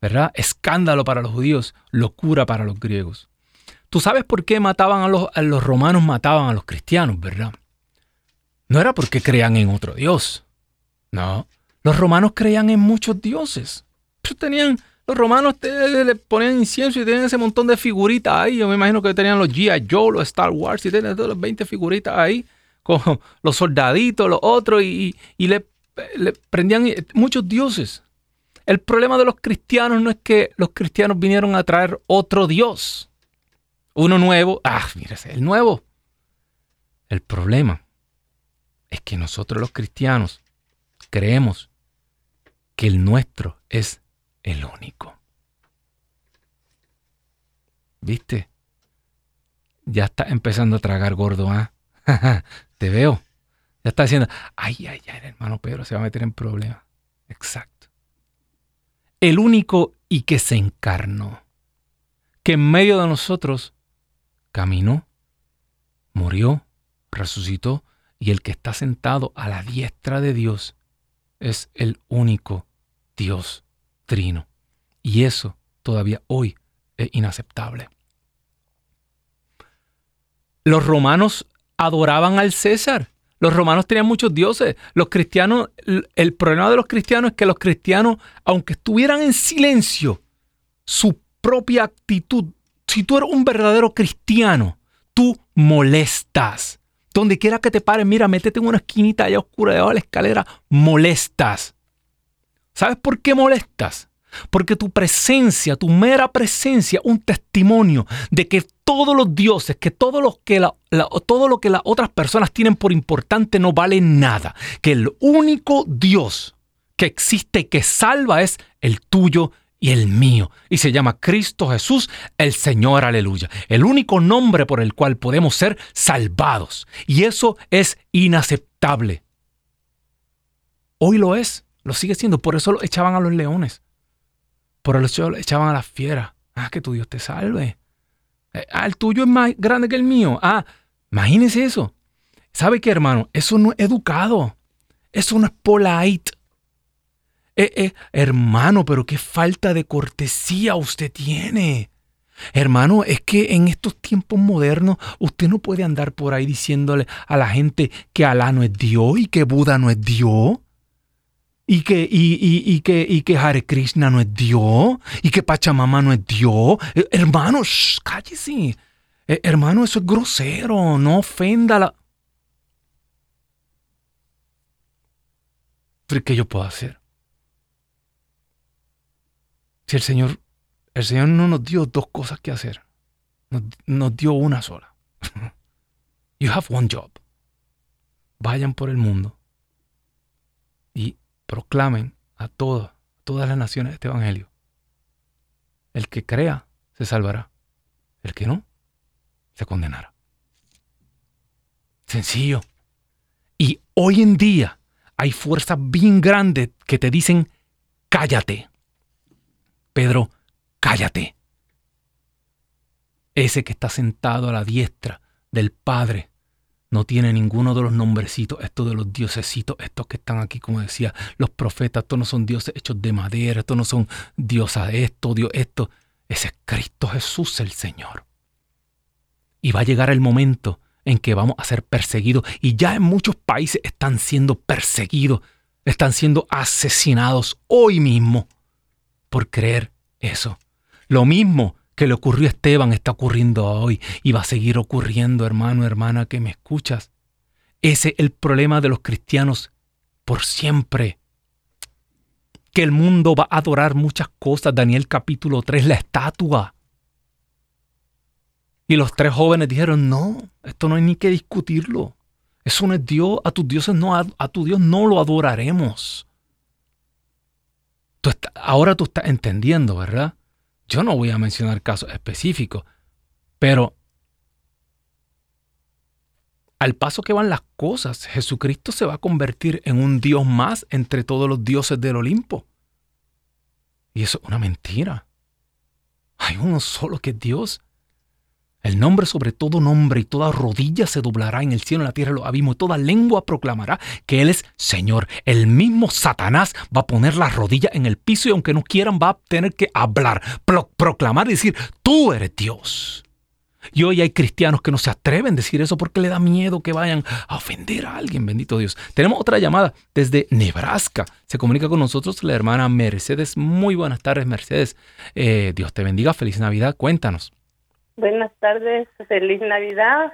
¿verdad? Escándalo para los judíos, locura para los griegos. Tú sabes por qué mataban a los, a los romanos, mataban a los cristianos, ¿verdad? No era porque creían en otro Dios. No. Los romanos creían en muchos dioses. Pero tenían los romanos le ponían incienso y tenían ese montón de figuritas ahí. Yo me imagino que tenían los G.I. Joe, los Star Wars y tenían todas las 20 figuritas ahí con los soldaditos, los otros y, le, le prendían muchos dioses. El problema de los cristianos no es que los cristianos vinieron a traer otro Dios, uno nuevo. Ah, mírese, el nuevo. El problema es que nosotros los cristianos creemos que el nuestro es el único. ¿Viste? Ya está empezando a tragar gordo, ¿ah? Te veo. Ya está diciendo, ay, ay, ay, hermano Pedro se va a meter en problemas. Exacto. El único y que se encarnó, que en medio de nosotros caminó, murió, resucitó, y el que está sentado a la diestra de Dios es el único Dios Y eso todavía hoy es inaceptable. Los romanos adoraban al César. Los romanos tenían muchos dioses. Los cristianos, el problema de los cristianos es que los cristianos, aunque estuvieran en silencio, su propia actitud, si tú eres un verdadero cristiano, tú molestas Donde quiera que te pares, mira, métete en una esquinita allá oscura debajo de la escalera, molestas. ¿Sabes por qué molestas? Porque tu presencia, tu mera presencia, un testimonio de que todos los dioses, que todo lo que, todo lo que las otras personas tienen por importante no vale nada. Que el único Dios que existe y que salva es el tuyo y el mío. Y se llama Cristo Jesús, el Señor, aleluya. El único nombre por el cual podemos ser salvados. Y eso es inaceptable. Hoy lo es, lo sigue siendo. Por eso lo echaban a los leones. Por eso lo echaban a las fieras. Ah, que tu Dios te salve. Eh, ah, el tuyo es más grande que el mío. Ah, imagínese eso. ¿Sabe qué, hermano? Eso no es educado. Eso no es polite. Eh, eh, hermano, pero qué falta de cortesía usted tiene. Hermano, es que en estos tiempos modernos usted no puede andar por ahí diciéndole a la gente que Alá no es Dios y que Buda no es Dios. Y que, y, y, que, y que Hare Krishna no es Dios. Y que Pachamama no es Dios. Eh, hermano, cállese. hermano, eso es grosero. No ofenda la... ¿Qué yo puedo hacer? Si el Señor, el Señor no nos dio dos cosas que hacer, nos, dio una sola. you have one job. Vayan por el mundo y proclamen a todas, todas las naciones este evangelio. El que crea se salvará. El que no, se condenará. Sencillo. Y hoy en día hay fuerzas bien grandes que te dicen, cállate. Pedro, cállate. Ese que está sentado a la diestra del Padre no tiene ninguno de los nombrecitos, estos de los diosesitos, estos que están aquí, como decía, los profetas, estos no son dioses hechos de madera, estos no son diosas de esto, Dios esto. Ese es Cristo Jesús el Señor. Y va a llegar el momento en que vamos a ser perseguidos. Y ya en muchos países están siendo perseguidos, están siendo asesinados hoy mismo por creer eso. Lo mismo que le ocurrió a Esteban está ocurriendo hoy y va a seguir ocurriendo, hermano, hermana, que me escuchas. Ese es el problema de los cristianos por siempre. Que el mundo va a adorar muchas cosas. Daniel capítulo 3, la estatua. Y los tres jóvenes dijeron, no, esto no hay ni que discutirlo. Eso no es Dios, a tus dioses no, a, tu Dios no lo adoraremos ahora tú estás entendiendo, ¿verdad? Yo no voy a mencionar casos específicos, pero al paso que van las cosas, Jesucristo se va a convertir en un Dios más entre todos los dioses del Olimpo. Y eso es una mentira. Hay uno solo que es Dios. El nombre sobre todo nombre y toda rodilla se doblará en el cielo, en la tierra, en los abismos, y toda lengua proclamará que Él es Señor. El mismo Satanás va a poner la rodilla en el piso y aunque no quieran va a tener que hablar, proclamar y decir, tú eres Dios. Y hoy hay cristianos que no se atreven a decir eso porque le da miedo que vayan a ofender a alguien, bendito Dios. Tenemos otra llamada desde Nebraska. Se comunica con nosotros la hermana Mercedes. Muy buenas tardes, Mercedes. Eh, Dios te bendiga, feliz Navidad. Cuéntanos. Buenas tardes, feliz Navidad.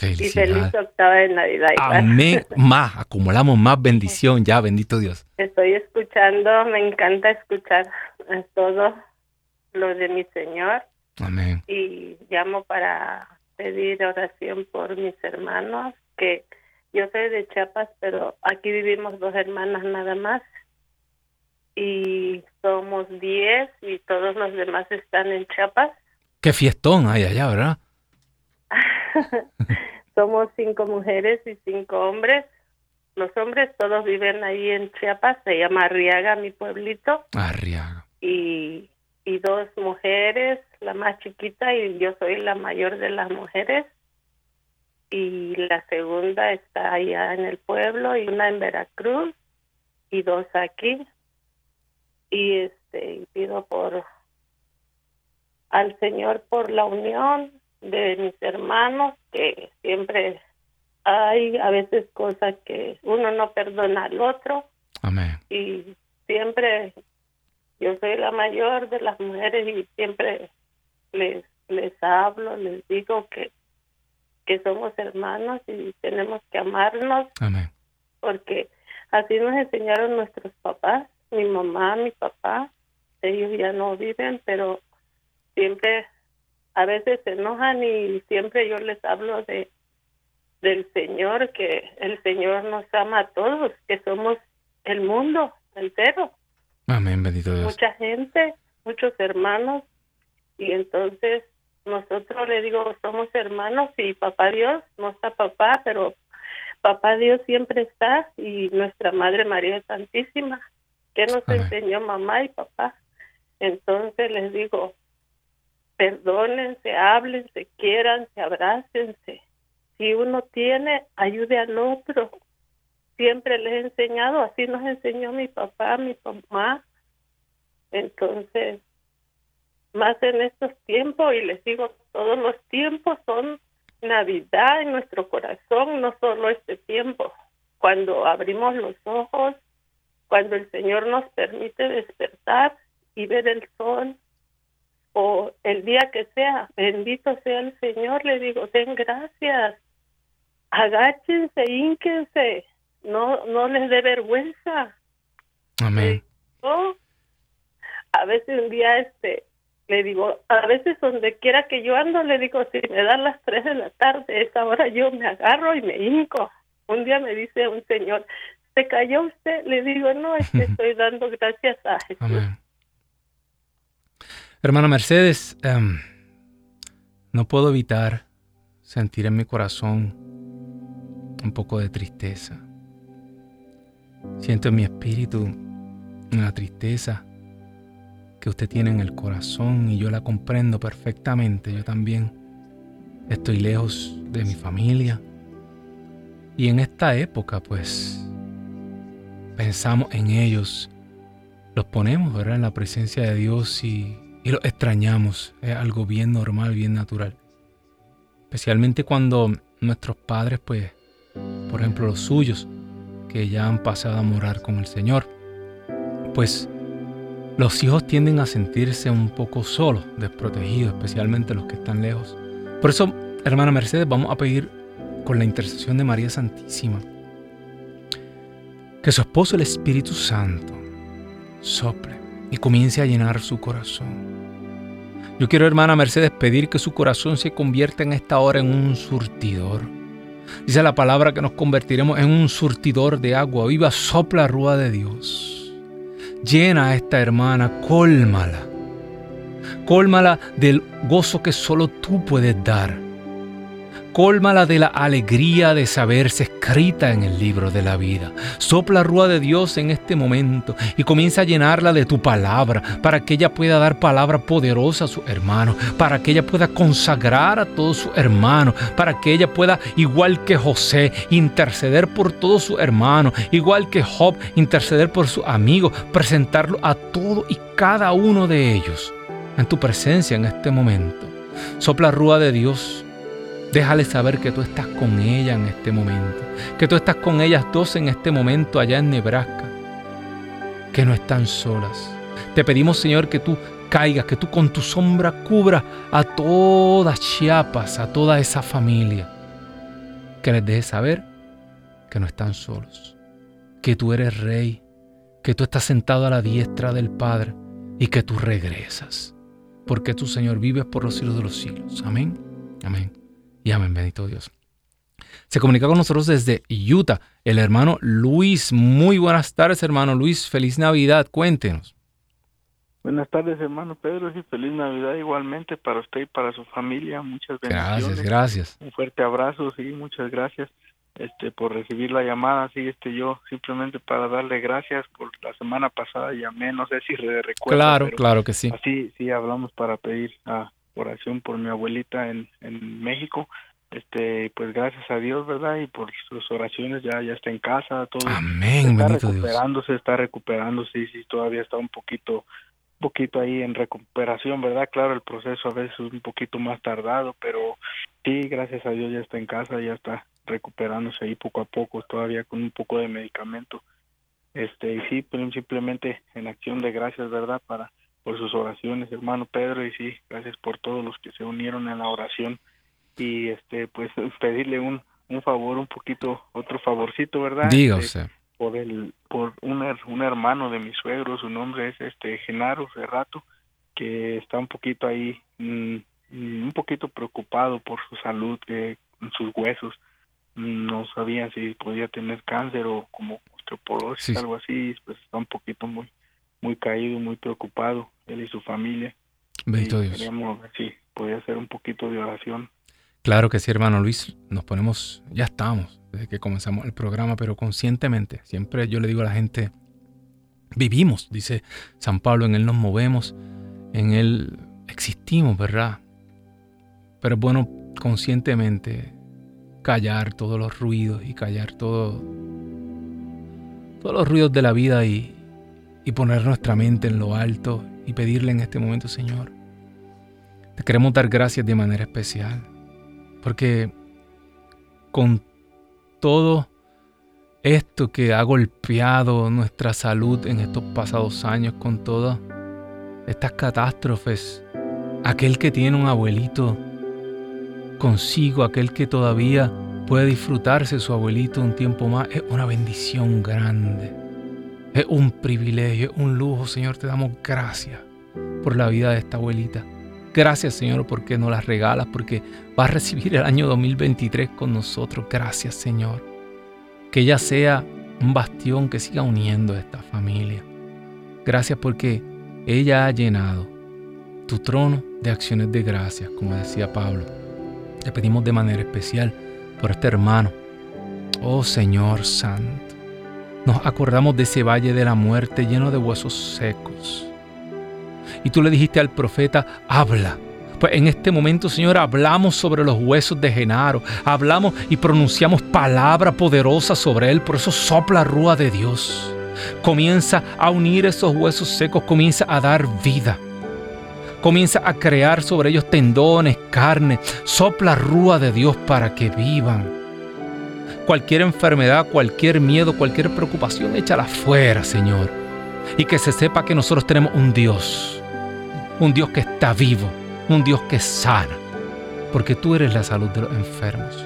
Y feliz octava de Navidad. Amén. más, acumulamos más bendición ya, bendito Dios. Estoy escuchando, me encanta escuchar todo lo de mi Señor. Amén. Y llamo para pedir oración por mis hermanos, que yo soy de Chiapas, pero aquí vivimos dos hermanas nada más. Y somos diez y todos los demás están en Chiapas Qué fiestón hay allá, ¿verdad? Somos cinco mujeres y cinco hombres. Los hombres todos viven ahí en Chiapas, se llama Arriaga, mi pueblito. Arriaga. Y, y dos mujeres, la más chiquita y yo soy la mayor de las mujeres. Y la segunda está allá en el pueblo y una en Veracruz y dos aquí. Y este pido por al Señor por la unión de mis hermanos, que siempre hay a veces cosas que uno no perdona al otro. Amén. Y siempre yo soy la mayor de las mujeres y siempre les les hablo, les digo que que somos hermanos y tenemos que amarnos. Amén. Porque así nos enseñaron nuestros papás, mi mamá, mi papá. Ellos ya no viven, pero siempre, a veces se enojan y siempre yo les hablo de del Señor, que el Señor nos ama a todos, que somos el mundo entero. Amén, bendito Dios. Mucha gente, muchos hermanos, y entonces nosotros le digo, somos hermanos y papá Dios, no está papá, pero papá Dios siempre está y nuestra Madre María Santísima, que nos enseñó mamá y papá. Entonces les digo, perdónense, háblense, quieranse, abrácense. Si uno tiene, ayude al otro. Siempre les he enseñado, así nos enseñó mi papá, mi mamá. Entonces, más en estos tiempos, y les digo, todos los tiempos son Navidad en nuestro corazón, no solo este tiempo. Cuando abrimos los ojos, cuando el Señor nos permite despertar y ver el sol, o el día que sea, bendito sea el Señor, le digo, den gracias, agáchense, ínquense, no, no les dé vergüenza. Amén. a veces un día este le digo, a veces donde quiera que yo ando, le digo, si me dan las tres de la tarde, esa hora yo me agarro y me hinco. Un día me dice un señor, ¿se cayó usted? Le digo, no, es que estoy dando gracias a Jesús. Amén. Hermana Mercedes, em, no puedo evitar sentir en mi corazón un poco de tristeza. Siento en mi espíritu una tristeza que usted tiene en el corazón y yo la comprendo perfectamente. Yo también estoy lejos de mi familia. Y en esta época, pues, pensamos en ellos, los ponemos, ¿verdad?, en la presencia de Dios y, y los extrañamos. Es algo bien normal, bien natural. Especialmente cuando nuestros padres, pues, por ejemplo, los suyos, que ya han pasado a morar con el Señor, pues los hijos tienden a sentirse un poco solos, desprotegidos, especialmente los que están lejos. Por eso, hermana Mercedes, vamos a pedir con la intercesión de María Santísima que su esposo, el Espíritu Santo, sople y comience a llenar su corazón. Yo quiero, hermana Mercedes, pedir que su corazón se convierta en esta hora en un surtidor. Dice la palabra que nos convertiremos en un surtidor de agua viva, sopla rúa de Dios Llena a esta hermana, cólmala. Cólmala del gozo que solo tú puedes dar. Cólmala de la alegría de saberse escrita en el libro de la vida. Sopla rúa de Dios en este momento y comienza a llenarla de tu palabra para que ella pueda dar palabra poderosa a su hermano, para que ella pueda consagrar a todos sus hermanos, para que ella pueda, igual que José, interceder por todos sus hermanos, igual que Job, interceder por sus amigos, presentarlo a todo y cada uno de ellos en tu presencia en este momento. Sopla rúa de Dios Déjale saber que tú estás con ella en este momento, que tú estás con ellas dos en este momento allá en Nebraska, que no están solas. Te pedimos, Señor, que tú caigas, que tú con tu sombra cubras a todas Chiapas, a toda esa familia, que les dejes saber que no están solos, que tú eres rey, que tú estás sentado a la diestra del Padre y que tú regresas, porque tú, Señor, vives por los siglos de los siglos. Amén. Amén y amén, bendito Dios. Se comunica con nosotros desde Utah el hermano Luis. Muy buenas tardes, hermano Luis. Feliz Navidad. Cuéntenos. Buenas tardes, hermano Pedro, y feliz Navidad igualmente para usted y para su familia. Muchas bendiciones. Gracias, gracias. Un fuerte abrazo, sí, muchas gracias este por recibir la llamada, sí, este yo simplemente para darle gracias por la semana pasada llamé, no sé si recuerda. Claro, claro que sí. Así sí hablamos para pedir a oración por mi abuelita en, en México. Este, pues gracias a Dios, ¿verdad? Y por sus oraciones ya ya está en casa, todo. Amén, está recuperándose, está recuperándose y sí, todavía está un poquito un poquito ahí en recuperación, ¿verdad? Claro, el proceso a veces es un poquito más tardado, pero sí, gracias a Dios ya está en casa, ya está recuperándose ahí poco a poco, todavía con un poco de medicamento. Este, y sí, simplemente en acción de gracias, ¿verdad? Para por sus oraciones, hermano Pedro, y sí, gracias por todos los que se unieron en la oración y este pues pedirle un, un favor, un poquito, otro favorcito, ¿verdad? Diga Este, por el por un, un hermano de mi suegro su nombre es este Genaro Cerrato que está un poquito ahí mm, un poquito preocupado por su salud eh, en sus huesos no sabía si podía tener cáncer o como osteoporosis Sí. algo así pues está un poquito muy muy caído muy preocupado él y su familia Bendito Dios. queríamos ver si podía hacer un poquito de oración Claro que sí, hermano Luis. Nos ponemos, ya estamos, desde que comenzamos el programa, pero conscientemente. Siempre yo le digo a la gente, vivimos, dice San Pablo, en Él nos movemos, en Él existimos, ¿verdad? Pero es bueno conscientemente callar todos los ruidos y callar todo, todos los ruidos de la vida y, y poner nuestra mente en lo alto y pedirle en este momento, Señor, te queremos dar gracias de manera especial porque con todo esto que ha golpeado nuestra salud en estos pasados años, con todas estas catástrofes, aquel que tiene un abuelito consigo, aquel que todavía puede disfrutarse su abuelito un tiempo más, es una bendición grande. Es un privilegio, es un lujo, Señor. Te damos gracias por la vida de esta abuelita. Gracias, Señor, porque nos las regalas, porque va a recibir el año 2023 con nosotros. Gracias, Señor. Que ella sea un bastión que siga uniendo a esta familia. Gracias porque ella ha llenado tu trono de acciones de gracias, como decía Pablo. Te pedimos de manera especial por este hermano. Oh Señor Santo, nos acordamos de ese valle de la muerte lleno de huesos secos. Y tú le dijiste al profeta, habla. Pues en este momento, Señor, hablamos sobre los huesos de Genaro. Hablamos y pronunciamos palabra poderosa sobre él. Por eso sopla rúa de Dios. Comienza a unir esos huesos secos. Comienza a dar vida. Comienza a crear sobre ellos tendones, carne. Sopla rúa de Dios para que vivan. Cualquier enfermedad, cualquier miedo, cualquier preocupación, échala fuera, Señor. Y que se sepa que nosotros tenemos un Dios. Un Dios que está vivo. Un Dios que sana. Porque tú eres la salud de los enfermos.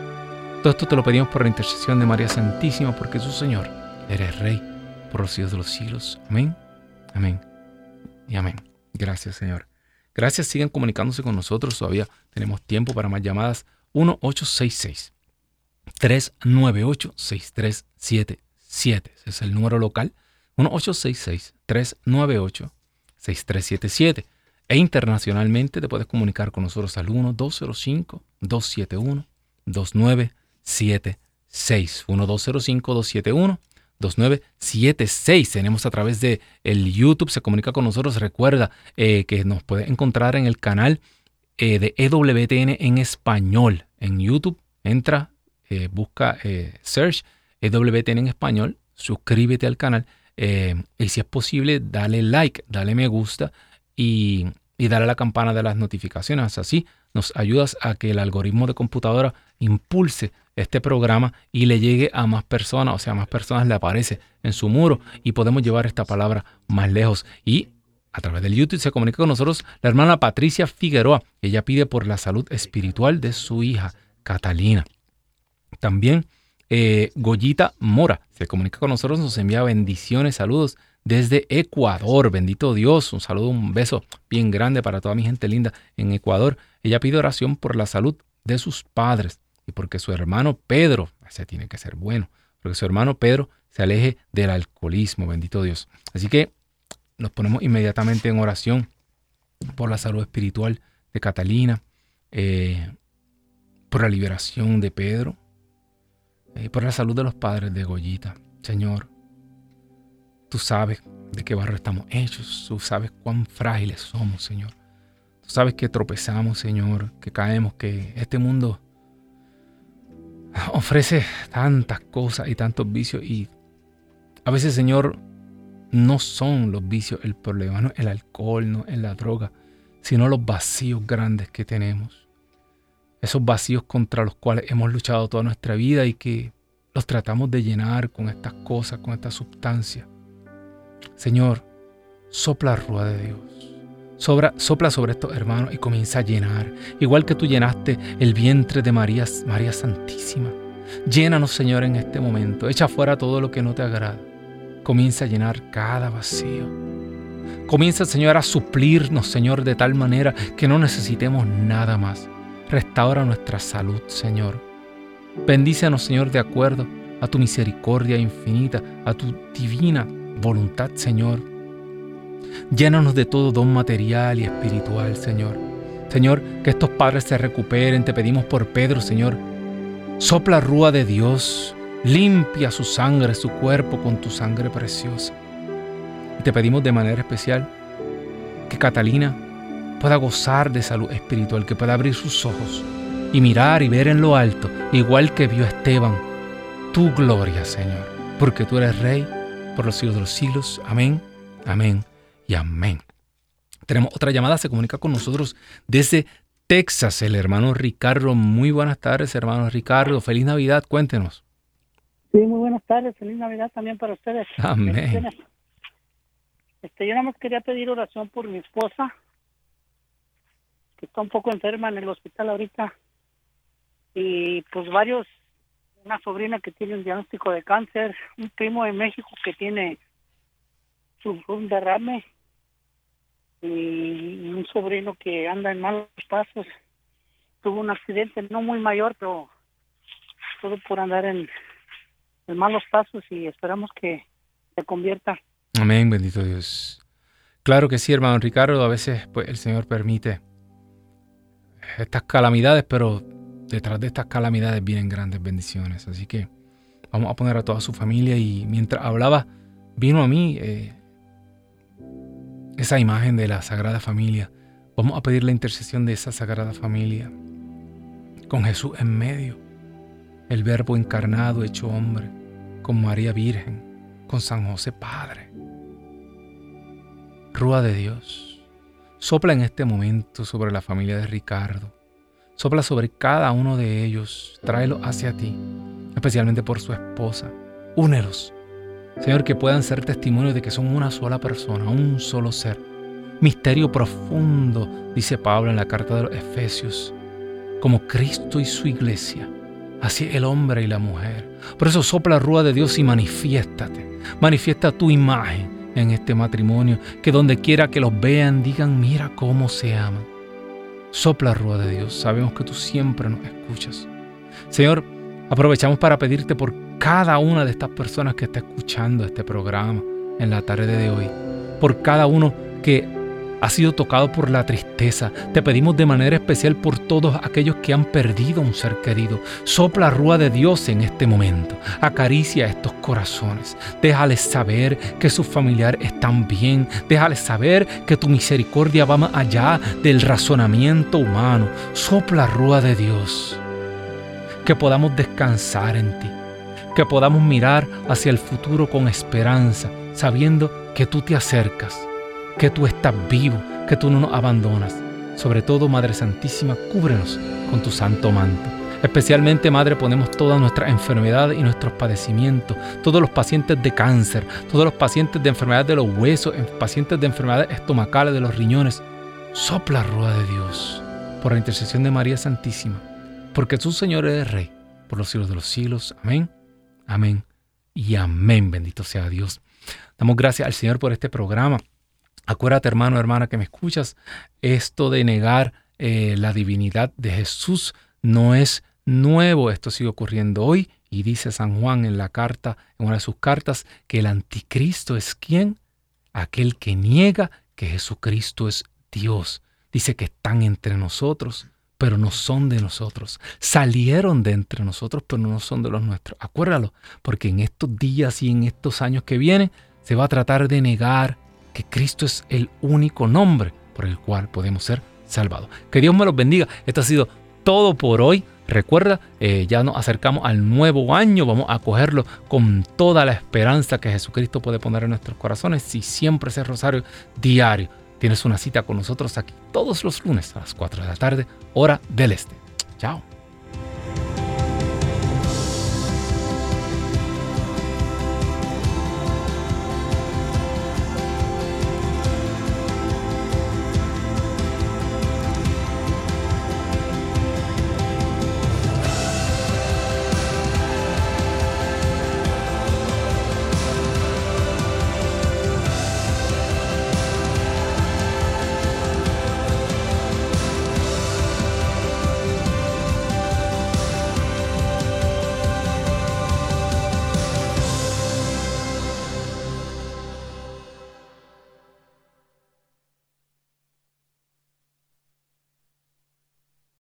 Todo esto te lo pedimos por la intercesión de María Santísima, porque su Señor eres Rey por los siglos de los siglos. Amén. Amén. Y amén. Gracias, Señor. Gracias. Sigan comunicándose con nosotros. Todavía tenemos tiempo para más llamadas. 1866 398 6377. Ese es el número local. 1866 398 6377. E internacionalmente te puedes comunicar con nosotros al 1-205-271-2976. 1-205-271-2976. Tenemos a través de el YouTube, se comunica con nosotros. Recuerda eh, que nos puede encontrar en el canal eh, de EWTN en español. En YouTube, entra, eh, busca eh, search EWTN en español, suscríbete al canal. eh, y si es posible, dale like, dale me gusta y, y dale a la campana de las notificaciones. Así nos ayudas a que el algoritmo de computadora impulse este programa y le llegue a más personas, o sea, más personas le aparece en su muro y podemos llevar esta palabra más lejos. Y a través del YouTube se comunica con nosotros la hermana Patricia Figueroa. Ella pide por la salud espiritual de su hija Catalina. También eh, Goyita Mora se comunica con nosotros, nos envía bendiciones, saludos desde Ecuador. Bendito Dios, un saludo, un beso bien grande para toda mi gente linda en Ecuador. Ella pide oración por la salud de sus padres y porque su hermano Pedro, ese tiene que ser bueno, porque su hermano Pedro se aleje del alcoholismo, bendito Dios. Así que nos ponemos inmediatamente en oración por la salud espiritual de Catalina, eh, por la liberación de Pedro, eh, por la salud de los padres de Goyita. Señor, tú sabes de qué barro estamos hechos, tú sabes cuán frágiles somos, Señor. Tú sabes que tropezamos, Señor, que caemos, que este mundo ofrece tantas cosas y tantos vicios y a veces, Señor, no son los vicios el problema, no el alcohol, no es la droga, sino los vacíos grandes que tenemos. Esos vacíos contra los cuales hemos luchado toda nuestra vida y que los tratamos de llenar con estas cosas, con esta sustancia. Señor, sopla rúa de Dios. sopla sobre estos hermanos y comienza a llenar, igual que tú llenaste el vientre de María, María Santísima. Llénanos, Señor, en este momento. Echa fuera todo lo que no te agrada. Comienza a llenar cada vacío. Comienza, Señor, a suplirnos, Señor, de tal manera que no necesitemos nada más. Restaura nuestra salud, Señor. Bendícenos, Señor, de acuerdo a tu misericordia infinita, a tu divina voluntad, Señor. Llénanos de todo don material y espiritual, Señor. Señor, que estos padres se recuperen, te pedimos por Pedro, Señor. Sopla rúa de Dios, limpia su sangre, su cuerpo con tu sangre preciosa. Y te pedimos de manera especial que Catalina pueda gozar de salud espiritual, que pueda abrir sus ojos y mirar y ver en lo alto, igual que vio Esteban, tu gloria, Señor, porque tú eres Rey por los siglos de los siglos. Amén, amén y amén. Tenemos otra llamada, se comunica con nosotros desde Texas, el hermano Ricardo. Muy buenas tardes, hermano Ricardo. Feliz Navidad, cuéntenos. Sí, muy buenas tardes. Feliz Navidad también para ustedes. Amén. Este, yo nada más quería pedir oración por mi esposa, que está un poco enferma en el hospital ahorita. Y pues varios, una sobrina que tiene un diagnóstico de cáncer, un primo de México que tiene un derrame y un sobrino que anda en malos pasos. Tuvo un accidente no muy mayor, pero todo por andar en, malos pasos y esperamos que se convierta. Amén, bendito Dios. Claro que sí, hermano Ricardo, a veces pues, el Señor permite estas calamidades, pero detrás de estas calamidades vienen grandes bendiciones. Así que vamos a poner a toda su familia y mientras hablaba, vino a mí eh, esa imagen de la Sagrada Familia. Vamos a pedir la intercesión de esa Sagrada Familia con Jesús en medio, el Verbo encarnado hecho hombre, con María Virgen, con San José Padre. Rúa de Dios, sopla en este momento sobre la familia de Ricardo, sopla sobre cada uno de ellos, tráelos hacia ti, especialmente por su esposa, únelos Señor, que puedan ser testimonio de que son una sola persona, un solo ser. Misterio profundo, dice Pablo en la carta de los Efesios, como Cristo y su iglesia. Así el hombre y la mujer. Por eso sopla rúa de Dios y manifiéstate. Manifiesta tu imagen en este matrimonio, que donde quiera que los vean digan, mira cómo se aman. Sopla rúa de Dios, sabemos que tú siempre nos escuchas. Señor, aprovechamos para pedirte por cada una de estas personas que está escuchando este programa en la tarde de hoy, por cada uno que ha sido tocado por la tristeza. Te pedimos de manera especial por todos aquellos que han perdido un ser querido. Sopla rúa de Dios en este momento. Acaricia estos corazones. Déjales saber que sus familiares están bien. Déjales saber que tu misericordia va más allá del razonamiento humano. Sopla rúa de Dios. Que podamos descansar en ti que podamos mirar hacia el futuro con esperanza, sabiendo que tú te acercas, que tú estás vivo, que tú no nos abandonas. Sobre todo, Madre Santísima, cúbrenos con tu santo manto. Especialmente, Madre, ponemos todas nuestras enfermedades y nuestros padecimientos, todos los pacientes de cáncer, todos los pacientes de enfermedades de los huesos, pacientes de enfermedades estomacales, de los riñones. Sopla, rueda de Dios, por la intercesión de María Santísima, porque tú, Señor, eres Rey, por los siglos de los siglos. Amén Amén y amén. Bendito sea Dios. Damos gracias al Señor por este programa. Acuérdate, hermano, hermana, que me escuchas, esto de negar eh, la divinidad de Jesús no es nuevo. Esto sigue ocurriendo hoy. Y dice San Juan en la carta, en una de sus cartas, que el anticristo es quien? Aquel que niega que Jesucristo es Dios. Dice que están entre nosotros pero no son de nosotros. Salieron de entre nosotros, pero no son de los nuestros. Acuérdalo, porque en estos días y en estos años que vienen se va a tratar de negar que Cristo es el único nombre por el cual podemos ser salvados. Que Dios me los bendiga. Esto ha sido todo por hoy. Recuerda, eh, ya nos acercamos al nuevo año, vamos a cogerlo con toda la esperanza que Jesucristo puede poner en nuestros corazones y siempre ese rosario diario Tienes una cita con nosotros aquí todos los lunes a las 4 de la tarde, hora del este. Chao.